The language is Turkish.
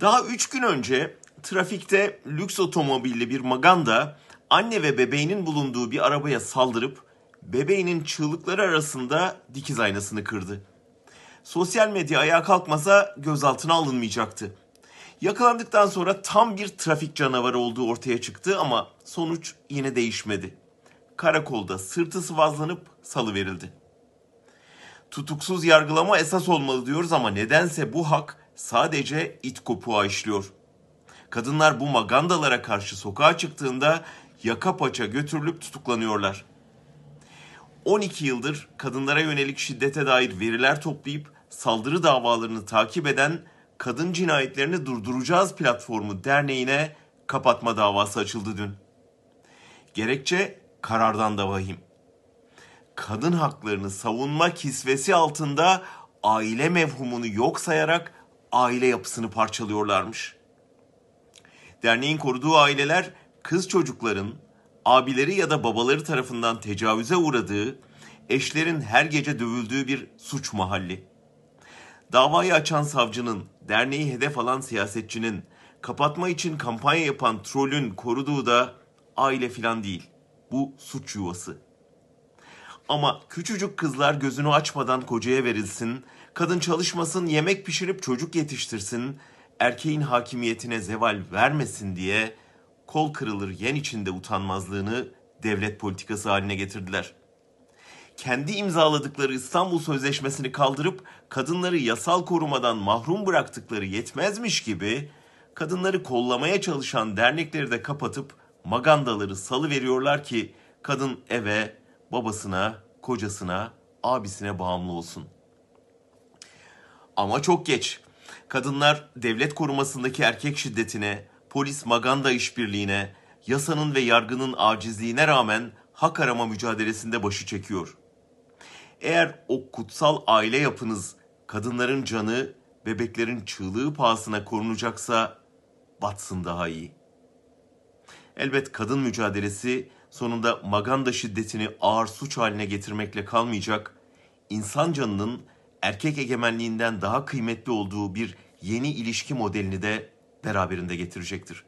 Daha 3 gün önce trafikte lüks otomobilli bir maganda anne ve bebeğinin bulunduğu bir arabaya saldırıp bebeğinin çığlıkları arasında dikiz aynasını kırdı. Sosyal medya ayağa kalkmasa gözaltına alınmayacaktı. Yakalandıktan sonra tam bir trafik canavarı olduğu ortaya çıktı ama sonuç yine değişmedi. Karakolda sırtı sıvazlanıp salı verildi. Tutuksuz yargılama esas olmalı diyoruz ama nedense bu hak sadece it kopuğa işliyor. Kadınlar bu magandalara karşı sokağa çıktığında yaka paça götürülüp tutuklanıyorlar. 12 yıldır kadınlara yönelik şiddete dair veriler toplayıp saldırı davalarını takip eden Kadın Cinayetlerini Durduracağız platformu derneğine kapatma davası açıldı dün. Gerekçe karardan da vahim. Kadın haklarını savunma kisvesi altında aile mevhumunu yok sayarak aile yapısını parçalıyorlarmış. Derneğin koruduğu aileler kız çocukların abileri ya da babaları tarafından tecavüze uğradığı, eşlerin her gece dövüldüğü bir suç mahalli. Davayı açan savcının, derneği hedef alan siyasetçinin, kapatma için kampanya yapan trolün koruduğu da aile filan değil. Bu suç yuvası. Ama küçücük kızlar gözünü açmadan kocaya verilsin, kadın çalışmasın, yemek pişirip çocuk yetiştirsin, erkeğin hakimiyetine zeval vermesin diye kol kırılır yen içinde utanmazlığını devlet politikası haline getirdiler. Kendi imzaladıkları İstanbul Sözleşmesi'ni kaldırıp kadınları yasal korumadan mahrum bıraktıkları yetmezmiş gibi kadınları kollamaya çalışan dernekleri de kapatıp magandaları salı veriyorlar ki kadın eve, babasına, kocasına, abisine bağımlı olsun. Ama çok geç. Kadınlar devlet korumasındaki erkek şiddetine, polis maganda işbirliğine, yasanın ve yargının acizliğine rağmen hak arama mücadelesinde başı çekiyor. Eğer o kutsal aile yapınız kadınların canı, bebeklerin çığlığı pahasına korunacaksa batsın daha iyi. Elbet kadın mücadelesi sonunda maganda şiddetini ağır suç haline getirmekle kalmayacak, insan canının erkek egemenliğinden daha kıymetli olduğu bir yeni ilişki modelini de beraberinde getirecektir.